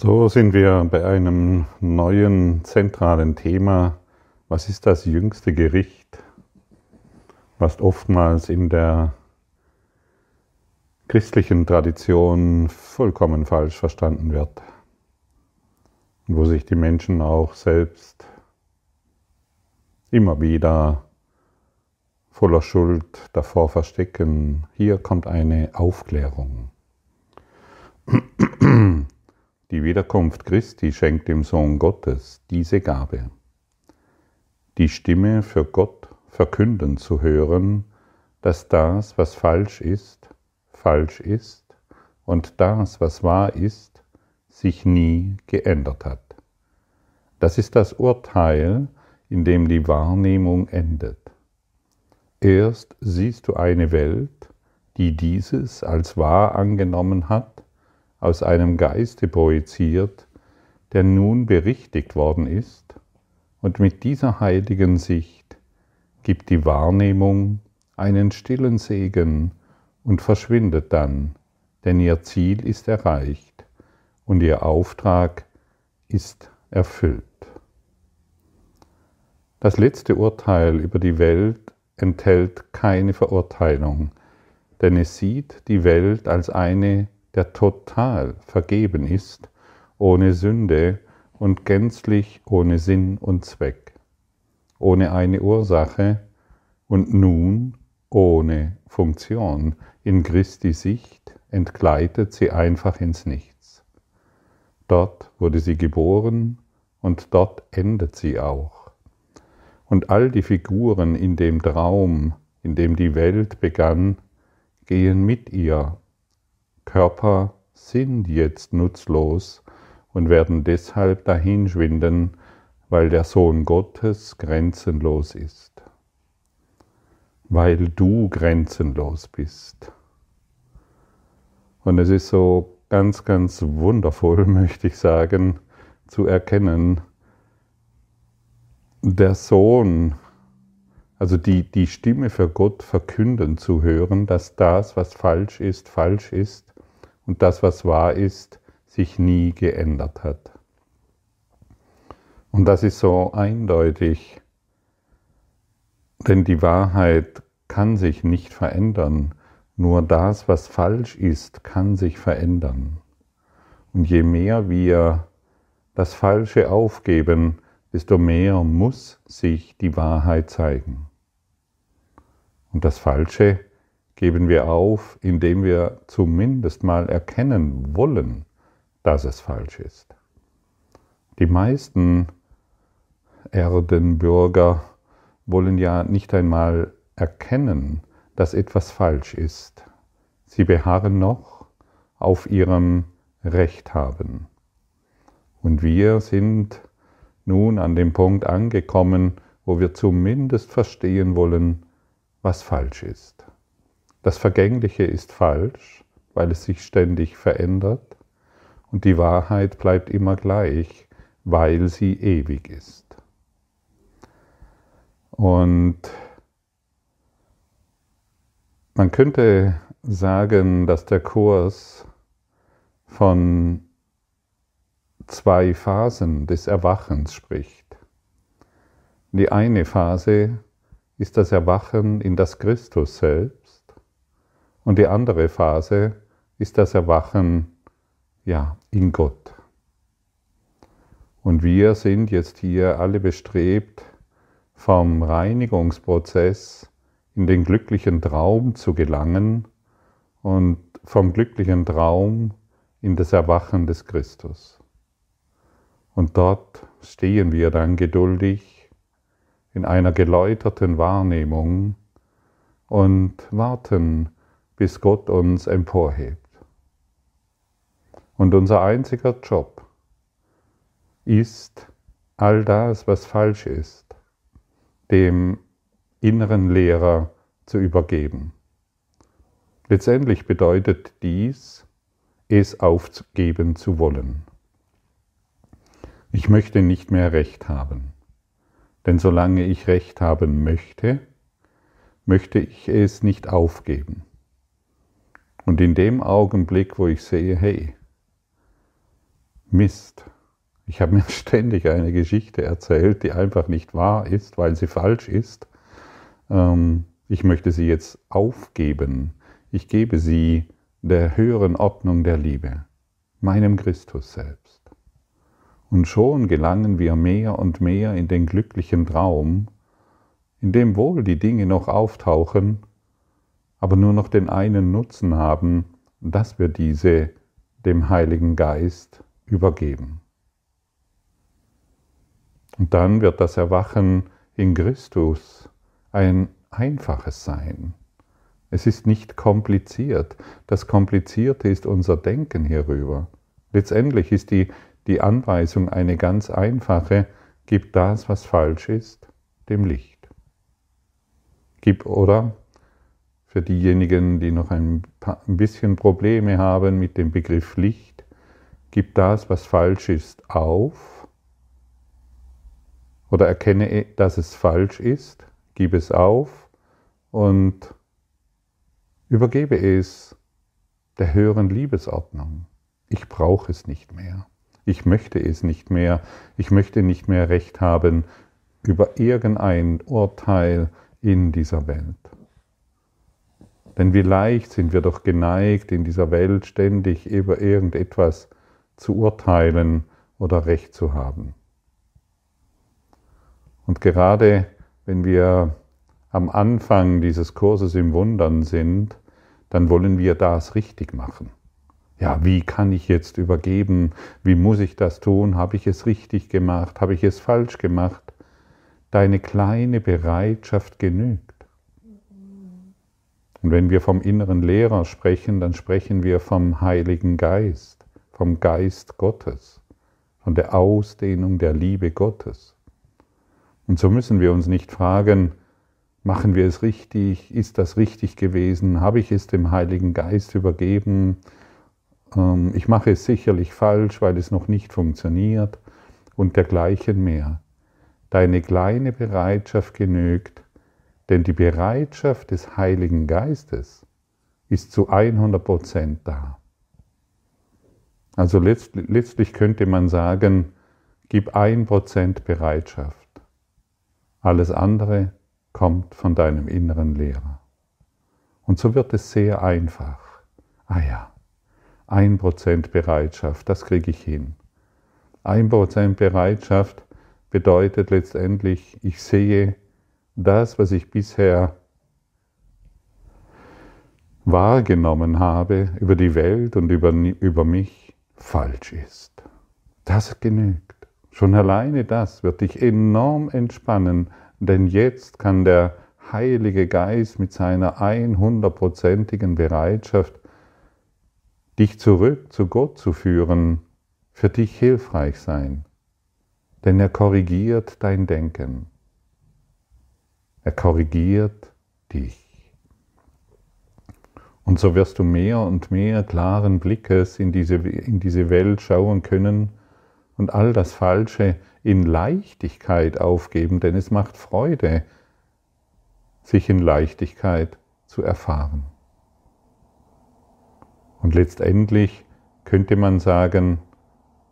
So sind wir bei einem neuen zentralen Thema. Was ist das jüngste Gericht, was oftmals in der christlichen Tradition vollkommen falsch verstanden wird und wo sich die Menschen auch selbst immer wieder voller Schuld davor verstecken. Hier kommt eine Aufklärung. Die Wiederkunft Christi schenkt dem Sohn Gottes diese Gabe, die Stimme für Gott verkünden zu hören, dass das, was falsch ist, falsch ist und das, was wahr ist, sich nie geändert hat. Das ist das Urteil, in dem die Wahrnehmung endet. Erst siehst du eine Welt, die dieses als wahr angenommen hat aus einem Geiste projiziert, der nun berichtigt worden ist, und mit dieser heiligen Sicht gibt die Wahrnehmung einen stillen Segen und verschwindet dann, denn ihr Ziel ist erreicht und ihr Auftrag ist erfüllt. Das letzte Urteil über die Welt enthält keine Verurteilung, denn es sieht die Welt als eine der total vergeben ist, ohne Sünde und gänzlich ohne Sinn und Zweck, ohne eine Ursache und nun ohne Funktion. In Christi Sicht entgleitet sie einfach ins Nichts. Dort wurde sie geboren und dort endet sie auch. Und all die Figuren in dem Traum, in dem die Welt begann, gehen mit ihr Körper sind jetzt nutzlos und werden deshalb dahinschwinden, weil der Sohn Gottes grenzenlos ist. Weil du grenzenlos bist. Und es ist so ganz, ganz wundervoll, möchte ich sagen, zu erkennen, der Sohn, also die, die Stimme für Gott verkünden zu hören, dass das, was falsch ist, falsch ist und das, was wahr ist, sich nie geändert hat. Und das ist so eindeutig, denn die Wahrheit kann sich nicht verändern, nur das, was falsch ist, kann sich verändern. Und je mehr wir das Falsche aufgeben, desto mehr muss sich die Wahrheit zeigen. Und das Falsche geben wir auf, indem wir zumindest mal erkennen wollen, dass es falsch ist. Die meisten Erdenbürger wollen ja nicht einmal erkennen, dass etwas falsch ist. Sie beharren noch auf ihrem Recht haben. Und wir sind nun an dem Punkt angekommen, wo wir zumindest verstehen wollen, was falsch ist. Das Vergängliche ist falsch, weil es sich ständig verändert und die Wahrheit bleibt immer gleich, weil sie ewig ist. Und man könnte sagen, dass der Kurs von zwei Phasen des Erwachens spricht. Die eine Phase ist das Erwachen in das Christus selbst und die andere Phase ist das Erwachen ja, in Gott. Und wir sind jetzt hier alle bestrebt, vom Reinigungsprozess in den glücklichen Traum zu gelangen und vom glücklichen Traum in das Erwachen des Christus. Und dort stehen wir dann geduldig in einer geläuterten Wahrnehmung und warten bis Gott uns emporhebt. Und unser einziger Job ist, all das, was falsch ist, dem inneren Lehrer zu übergeben. Letztendlich bedeutet dies, es aufgeben zu wollen. Ich möchte nicht mehr Recht haben, denn solange ich Recht haben möchte, möchte ich es nicht aufgeben. Und in dem Augenblick, wo ich sehe, hey, Mist, ich habe mir ständig eine Geschichte erzählt, die einfach nicht wahr ist, weil sie falsch ist. Ähm, ich möchte sie jetzt aufgeben. Ich gebe sie der höheren Ordnung der Liebe, meinem Christus selbst. Und schon gelangen wir mehr und mehr in den glücklichen Traum, in dem wohl die Dinge noch auftauchen, aber nur noch den einen Nutzen haben, dass wir diese dem Heiligen Geist übergeben. Und dann wird das Erwachen in Christus ein einfaches Sein. Es ist nicht kompliziert. Das Komplizierte ist unser Denken hierüber. Letztendlich ist die, die Anweisung eine ganz einfache, gib das, was falsch ist, dem Licht. Gib oder für diejenigen, die noch ein, paar, ein bisschen Probleme haben mit dem Begriff Licht, gib das, was falsch ist, auf oder erkenne, dass es falsch ist, gib es auf und übergebe es der höheren Liebesordnung. Ich brauche es nicht mehr. Ich möchte es nicht mehr. Ich möchte nicht mehr Recht haben über irgendein Urteil in dieser Welt. Denn wie leicht sind wir doch geneigt, in dieser Welt ständig über irgendetwas zu urteilen oder Recht zu haben. Und gerade wenn wir am Anfang dieses Kurses im Wundern sind, dann wollen wir das richtig machen. Ja, wie kann ich jetzt übergeben? Wie muss ich das tun? Habe ich es richtig gemacht? Habe ich es falsch gemacht? Deine kleine Bereitschaft genügt. Und wenn wir vom inneren Lehrer sprechen, dann sprechen wir vom Heiligen Geist, vom Geist Gottes, von der Ausdehnung der Liebe Gottes. Und so müssen wir uns nicht fragen, machen wir es richtig, ist das richtig gewesen, habe ich es dem Heiligen Geist übergeben, ähm, ich mache es sicherlich falsch, weil es noch nicht funktioniert und dergleichen mehr. Deine kleine Bereitschaft genügt, denn die Bereitschaft des Heiligen Geistes ist zu 100 Prozent da. Also letztlich könnte man sagen, gib ein Prozent Bereitschaft. Alles andere kommt von deinem inneren Lehrer. Und so wird es sehr einfach. Ah ja, ein Prozent Bereitschaft, das kriege ich hin. Ein Prozent Bereitschaft bedeutet letztendlich, ich sehe, das, was ich bisher wahrgenommen habe über die Welt und über, über mich, falsch ist. Das genügt. Schon alleine das wird dich enorm entspannen, denn jetzt kann der Heilige Geist mit seiner 100%igen Bereitschaft, dich zurück zu Gott zu führen, für dich hilfreich sein. Denn er korrigiert dein Denken. Er korrigiert dich. Und so wirst du mehr und mehr klaren Blickes in diese, in diese Welt schauen können und all das Falsche in Leichtigkeit aufgeben, denn es macht Freude, sich in Leichtigkeit zu erfahren. Und letztendlich könnte man sagen,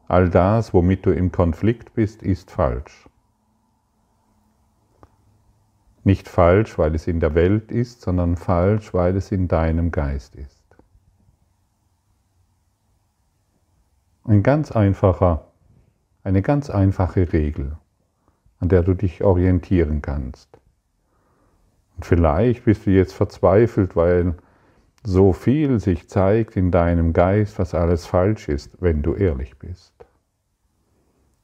all das, womit du im Konflikt bist, ist falsch. Nicht falsch, weil es in der Welt ist, sondern falsch, weil es in deinem Geist ist. Ein ganz einfacher, eine ganz einfache Regel, an der du dich orientieren kannst. Und vielleicht bist du jetzt verzweifelt, weil so viel sich zeigt in deinem Geist, was alles falsch ist, wenn du ehrlich bist.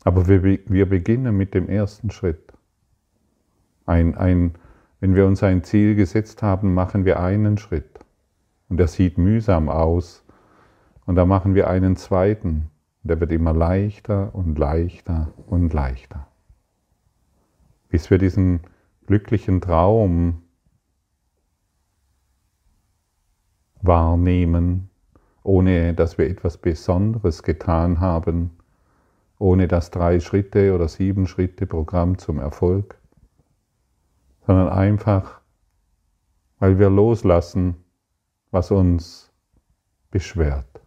Aber wir, wir beginnen mit dem ersten Schritt. Ein, ein, wenn wir uns ein Ziel gesetzt haben, machen wir einen Schritt. Und der sieht mühsam aus. Und da machen wir einen zweiten. Der wird immer leichter und leichter und leichter. Bis wir diesen glücklichen Traum wahrnehmen, ohne dass wir etwas Besonderes getan haben, ohne das drei Schritte oder sieben Schritte Programm zum Erfolg, sondern einfach, weil wir loslassen, was uns beschwert.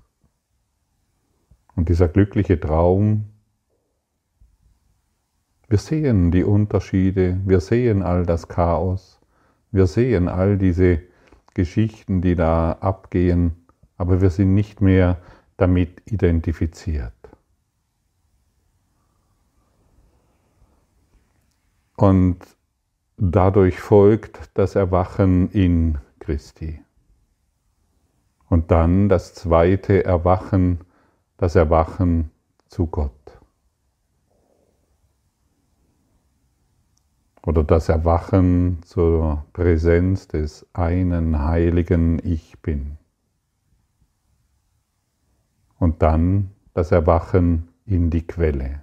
Und dieser glückliche Traum, wir sehen die Unterschiede, wir sehen all das Chaos, wir sehen all diese Geschichten, die da abgehen, aber wir sind nicht mehr damit identifiziert. Und dadurch folgt das Erwachen in Christi. Und dann das zweite Erwachen, das Erwachen zu Gott. Oder das Erwachen zur Präsenz des einen heiligen Ich bin. Und dann das Erwachen in die Quelle.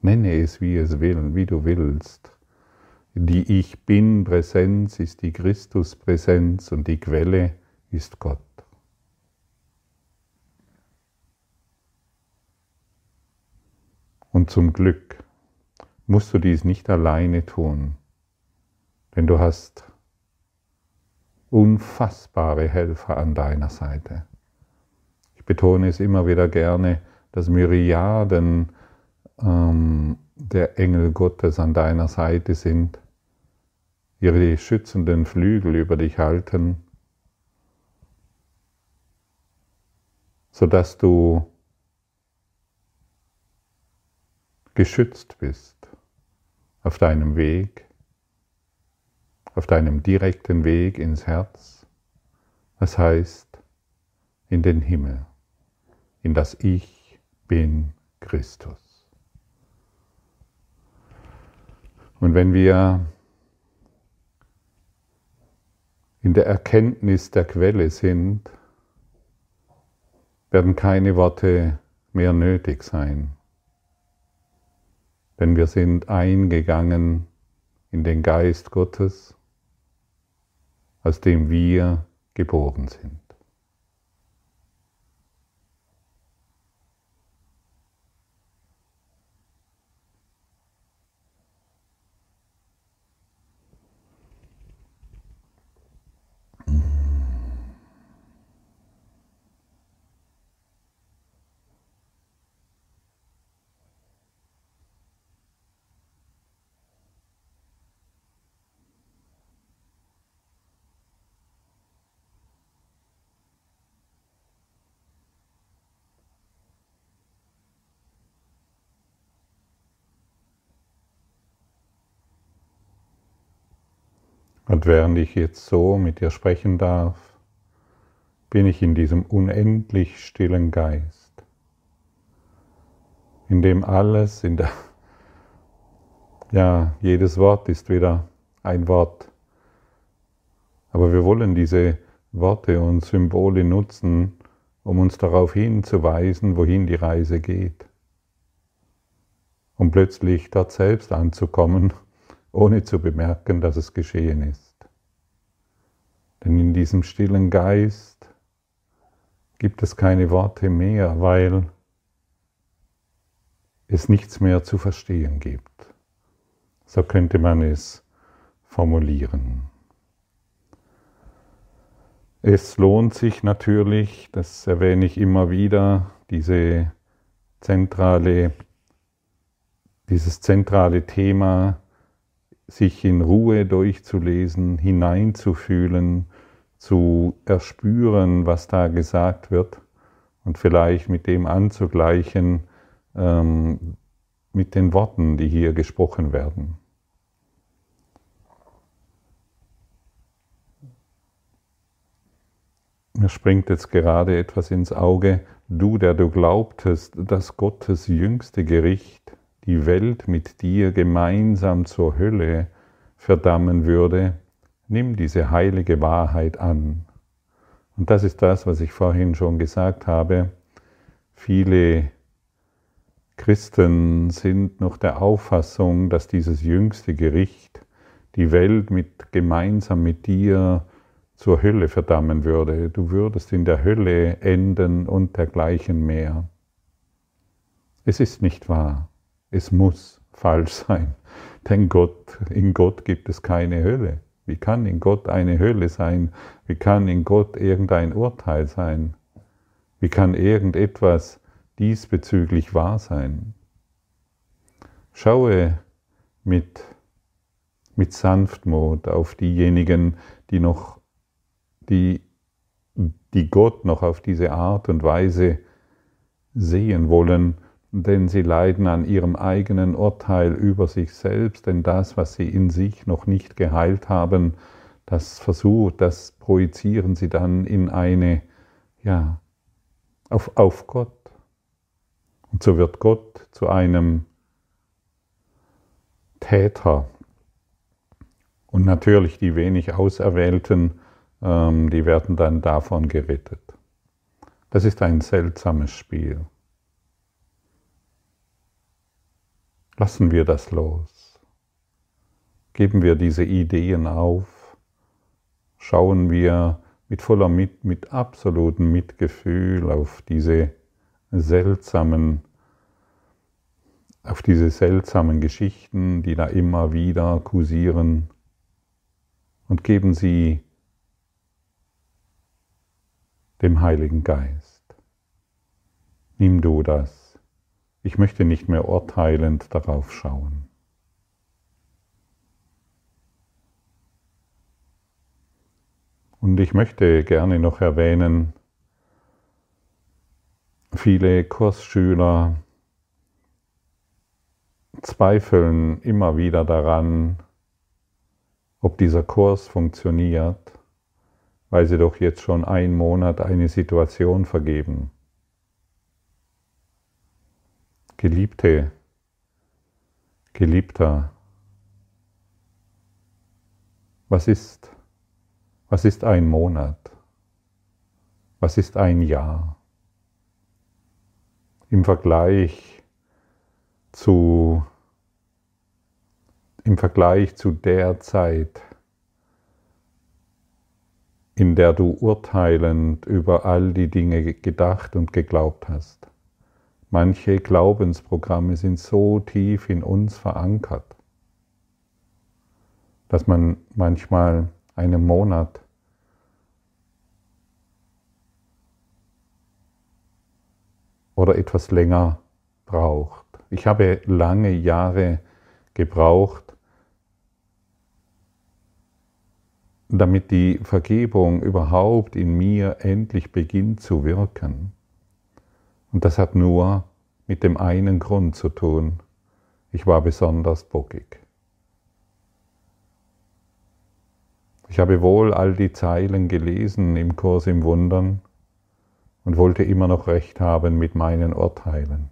Nenne es, wie es will, wie du willst. Die Ich Bin-Präsenz ist die Christus-Präsenz und die Quelle ist Gott. Und zum Glück musst du dies nicht alleine tun, denn du hast unfassbare Helfer an deiner Seite. Ich betone es immer wieder gerne, dass Myriaden ähm, der Engel Gottes an deiner Seite sind, ihre schützenden Flügel über dich halten, sodass du geschützt bist auf deinem Weg, auf deinem direkten Weg ins Herz, das heißt in den Himmel, in das Ich bin Christus. Und wenn wir in der Erkenntnis der Quelle sind, werden keine Worte mehr nötig sein. Denn wir sind eingegangen in den Geist Gottes, aus dem wir geboren sind. Und während ich jetzt so mit dir sprechen darf, bin ich in diesem unendlich stillen Geist, in dem alles, in der, ja, jedes Wort ist wieder ein Wort. Aber wir wollen diese Worte und Symbole nutzen, um uns darauf hinzuweisen, wohin die Reise geht. Um plötzlich dort selbst anzukommen ohne zu bemerken, dass es geschehen ist. Denn in diesem stillen Geist gibt es keine Worte mehr, weil es nichts mehr zu verstehen gibt. So könnte man es formulieren. Es lohnt sich natürlich, das erwähne ich immer wieder, diese zentrale, dieses zentrale Thema sich in Ruhe durchzulesen, hineinzufühlen, zu erspüren, was da gesagt wird und vielleicht mit dem anzugleichen, ähm, mit den Worten, die hier gesprochen werden. Mir springt jetzt gerade etwas ins Auge. Du, der du glaubtest, dass Gottes jüngste Gericht die Welt mit dir gemeinsam zur Hölle verdammen würde, nimm diese heilige Wahrheit an. Und das ist das, was ich vorhin schon gesagt habe. Viele Christen sind noch der Auffassung, dass dieses jüngste Gericht die Welt mit, gemeinsam mit dir zur Hölle verdammen würde. Du würdest in der Hölle enden und dergleichen mehr. Es ist nicht wahr. Es muss falsch sein, denn Gott, in Gott gibt es keine Hölle. Wie kann in Gott eine Hölle sein? Wie kann in Gott irgendein Urteil sein? Wie kann irgendetwas diesbezüglich wahr sein. Schaue mit, mit Sanftmut auf diejenigen, die noch, die, die Gott noch auf diese Art und Weise sehen wollen, denn sie leiden an ihrem eigenen Urteil über sich selbst, denn das, was sie in sich noch nicht geheilt haben, das versucht, das projizieren sie dann in eine, ja, auf, auf Gott. Und so wird Gott zu einem Täter. Und natürlich die wenig Auserwählten, ähm, die werden dann davon gerettet. Das ist ein seltsames Spiel. Lassen wir das los. Geben wir diese Ideen auf. Schauen wir mit voller mit, mit absolutem Mitgefühl auf diese seltsamen, auf diese seltsamen Geschichten, die da immer wieder kursieren und geben sie dem Heiligen Geist. Nimm du das. Ich möchte nicht mehr urteilend darauf schauen. Und ich möchte gerne noch erwähnen, viele Kursschüler zweifeln immer wieder daran, ob dieser Kurs funktioniert, weil sie doch jetzt schon einen Monat eine Situation vergeben. Geliebte, Geliebter, was ist was ist ein Monat? Was ist ein Jahr? Im Vergleich zu, im Vergleich zu der Zeit, in der du urteilend über all die Dinge gedacht und geglaubt hast. Manche Glaubensprogramme sind so tief in uns verankert, dass man manchmal einem Monat. Oder etwas länger braucht. Ich habe lange Jahre gebraucht, damit die Vergebung überhaupt in mir endlich beginnt zu wirken. Und das hat nur mit dem einen Grund zu tun. Ich war besonders bockig. Ich habe wohl all die Zeilen gelesen im Kurs im Wundern und wollte immer noch recht haben mit meinen Urteilen.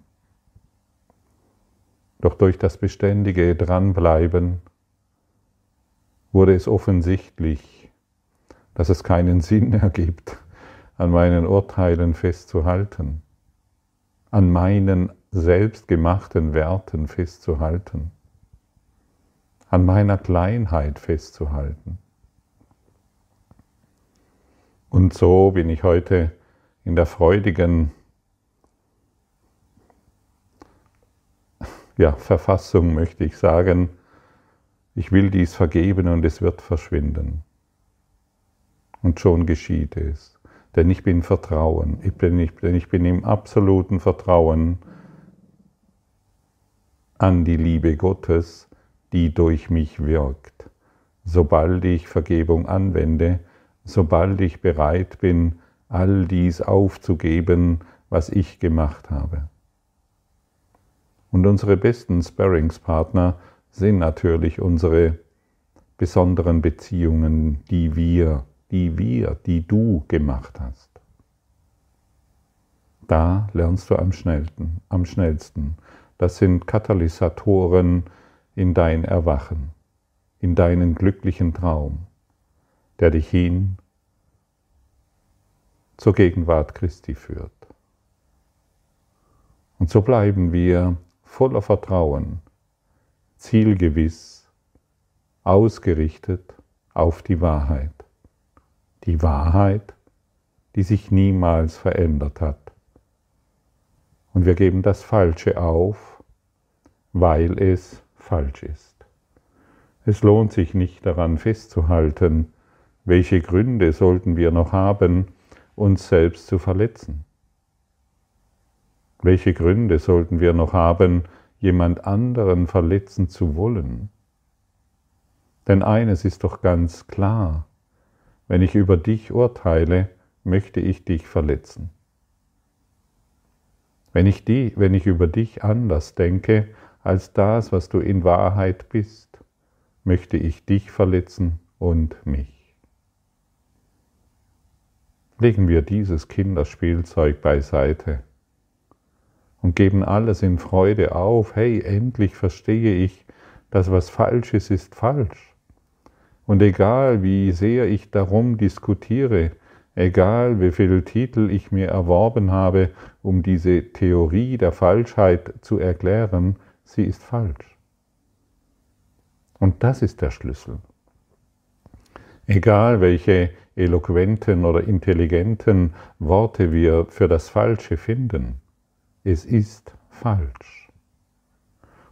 Doch durch das beständige Dranbleiben wurde es offensichtlich, dass es keinen Sinn ergibt, an meinen Urteilen festzuhalten, an meinen selbstgemachten Werten festzuhalten, an meiner Kleinheit festzuhalten. Und so bin ich heute in der freudigen ja, Verfassung, möchte ich sagen, ich will dies vergeben und es wird verschwinden. Und schon geschieht es. Denn ich bin Vertrauen. Ich bin, ich, denn ich bin im absoluten Vertrauen an die Liebe Gottes, die durch mich wirkt. Sobald ich Vergebung anwende, sobald ich bereit bin, all dies aufzugeben, was ich gemacht habe. Und unsere besten Sparringspartner sind natürlich unsere besonderen Beziehungen, die wir, die wir, die du gemacht hast. Da lernst du am schnellsten, am schnellsten. Das sind Katalysatoren in dein Erwachen, in deinen glücklichen Traum der dich hin zur Gegenwart Christi führt. Und so bleiben wir voller Vertrauen, zielgewiss, ausgerichtet auf die Wahrheit. Die Wahrheit, die sich niemals verändert hat. Und wir geben das Falsche auf, weil es falsch ist. Es lohnt sich nicht daran festzuhalten, welche Gründe sollten wir noch haben, uns selbst zu verletzen? Welche Gründe sollten wir noch haben, jemand anderen verletzen zu wollen? Denn eines ist doch ganz klar, wenn ich über dich urteile, möchte ich dich verletzen. Wenn ich, die, wenn ich über dich anders denke als das, was du in Wahrheit bist, möchte ich dich verletzen und mich. Legen wir dieses Kinderspielzeug beiseite und geben alles in Freude auf. Hey, endlich verstehe ich, dass was falsch ist, ist falsch. Und egal wie sehr ich darum diskutiere, egal wie viele Titel ich mir erworben habe, um diese Theorie der Falschheit zu erklären, sie ist falsch. Und das ist der Schlüssel. Egal welche eloquenten oder intelligenten Worte wir für das Falsche finden, es ist falsch.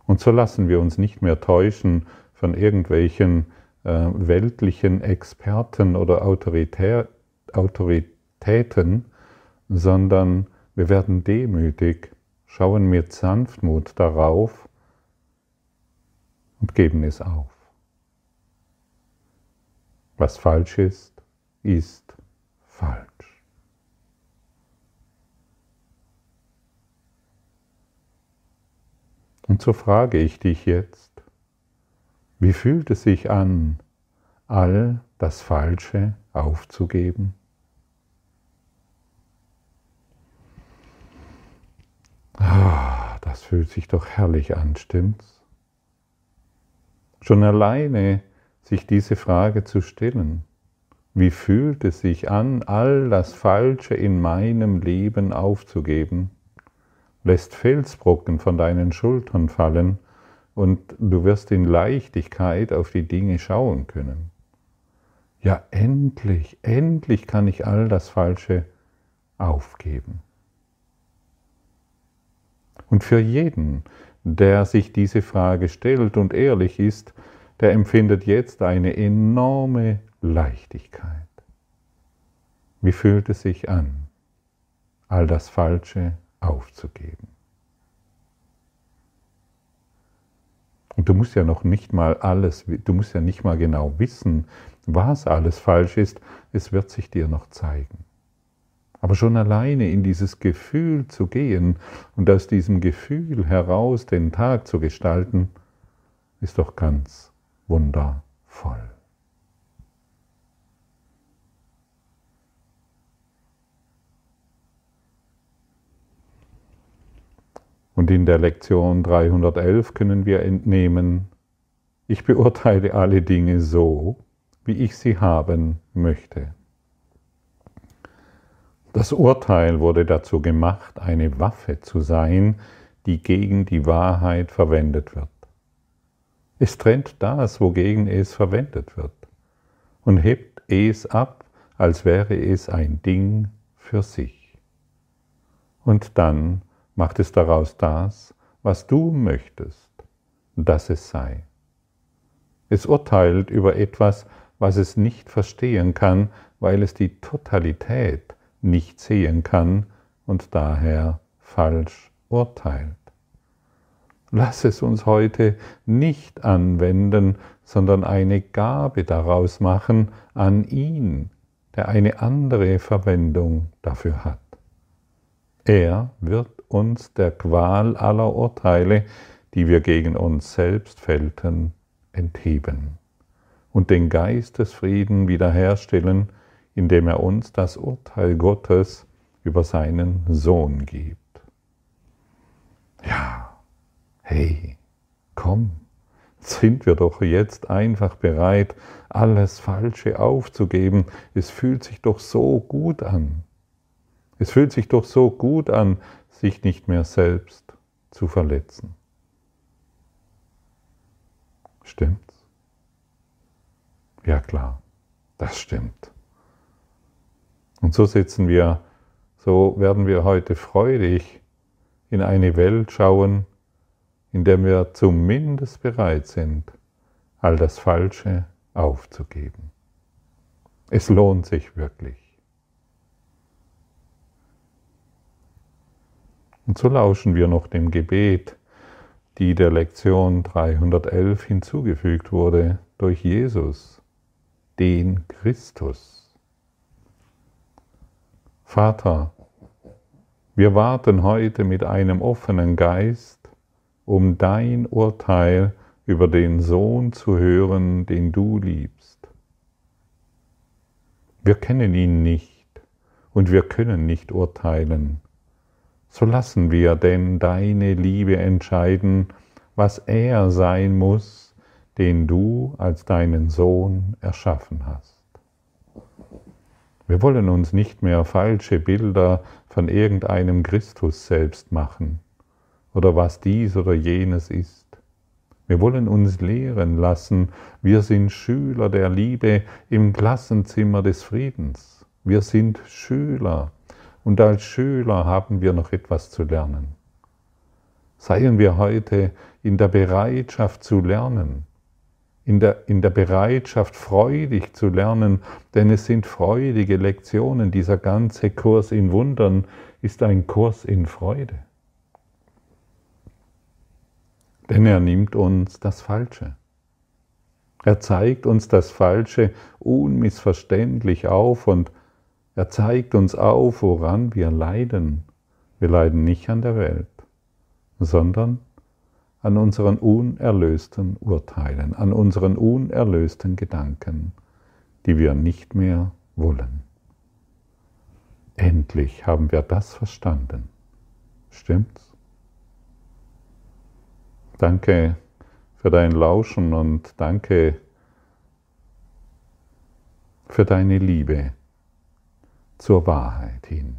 Und so lassen wir uns nicht mehr täuschen von irgendwelchen weltlichen Experten oder Autoritär, Autoritäten, sondern wir werden demütig, schauen mit Sanftmut darauf und geben es auf. Was falsch ist, ist falsch. Und so frage ich dich jetzt, wie fühlt es sich an, all das Falsche aufzugeben? Ah, das fühlt sich doch herrlich an, stimmt's? Schon alleine sich diese Frage zu stellen, wie fühlt es sich an, all das Falsche in meinem Leben aufzugeben, lässt Felsbrocken von deinen Schultern fallen und du wirst in Leichtigkeit auf die Dinge schauen können. Ja, endlich, endlich kann ich all das Falsche aufgeben. Und für jeden, der sich diese Frage stellt und ehrlich ist, der empfindet jetzt eine enorme Leichtigkeit. Wie fühlt es sich an, all das Falsche aufzugeben? Und du musst ja noch nicht mal alles, du musst ja nicht mal genau wissen, was alles falsch ist, es wird sich dir noch zeigen. Aber schon alleine in dieses Gefühl zu gehen und aus diesem Gefühl heraus den Tag zu gestalten, ist doch ganz wundervoll. Und in der Lektion 311 können wir entnehmen, ich beurteile alle Dinge so, wie ich sie haben möchte. Das Urteil wurde dazu gemacht, eine Waffe zu sein, die gegen die Wahrheit verwendet wird. Es trennt das, wogegen es verwendet wird, und hebt es ab, als wäre es ein Ding für sich. Und dann macht es daraus das, was du möchtest, dass es sei. Es urteilt über etwas, was es nicht verstehen kann, weil es die Totalität nicht sehen kann und daher falsch urteilt. Lass es uns heute nicht anwenden, sondern eine Gabe daraus machen an ihn, der eine andere Verwendung dafür hat. Er wird uns der Qual aller Urteile, die wir gegen uns selbst fällten, entheben und den Geistesfrieden wiederherstellen, indem er uns das Urteil Gottes über seinen Sohn gibt. Ja, hey, komm, sind wir doch jetzt einfach bereit, alles Falsche aufzugeben. Es fühlt sich doch so gut an. Es fühlt sich doch so gut an, sich nicht mehr selbst zu verletzen. Stimmt's? Ja klar, das stimmt. Und so sitzen wir, so werden wir heute freudig in eine Welt schauen, in der wir zumindest bereit sind, all das Falsche aufzugeben. Es lohnt sich wirklich. Und so lauschen wir noch dem Gebet, die der Lektion 311 hinzugefügt wurde durch Jesus, den Christus. Vater, wir warten heute mit einem offenen Geist, um dein Urteil über den Sohn zu hören, den du liebst. Wir kennen ihn nicht und wir können nicht urteilen. So lassen wir denn deine Liebe entscheiden, was er sein muss, den du als deinen Sohn erschaffen hast. Wir wollen uns nicht mehr falsche Bilder von irgendeinem Christus selbst machen oder was dies oder jenes ist. Wir wollen uns lehren lassen, wir sind Schüler der Liebe im Klassenzimmer des Friedens. Wir sind Schüler und als Schüler haben wir noch etwas zu lernen. Seien wir heute in der Bereitschaft zu lernen, in der, in der Bereitschaft freudig zu lernen, denn es sind freudige Lektionen. Dieser ganze Kurs in Wundern ist ein Kurs in Freude. Denn er nimmt uns das Falsche. Er zeigt uns das Falsche unmissverständlich auf und er zeigt uns auf, woran wir leiden. Wir leiden nicht an der Welt, sondern an unseren unerlösten Urteilen, an unseren unerlösten Gedanken, die wir nicht mehr wollen. Endlich haben wir das verstanden. Stimmt's? Danke für dein Lauschen und danke für deine Liebe zur Wahrheit hin.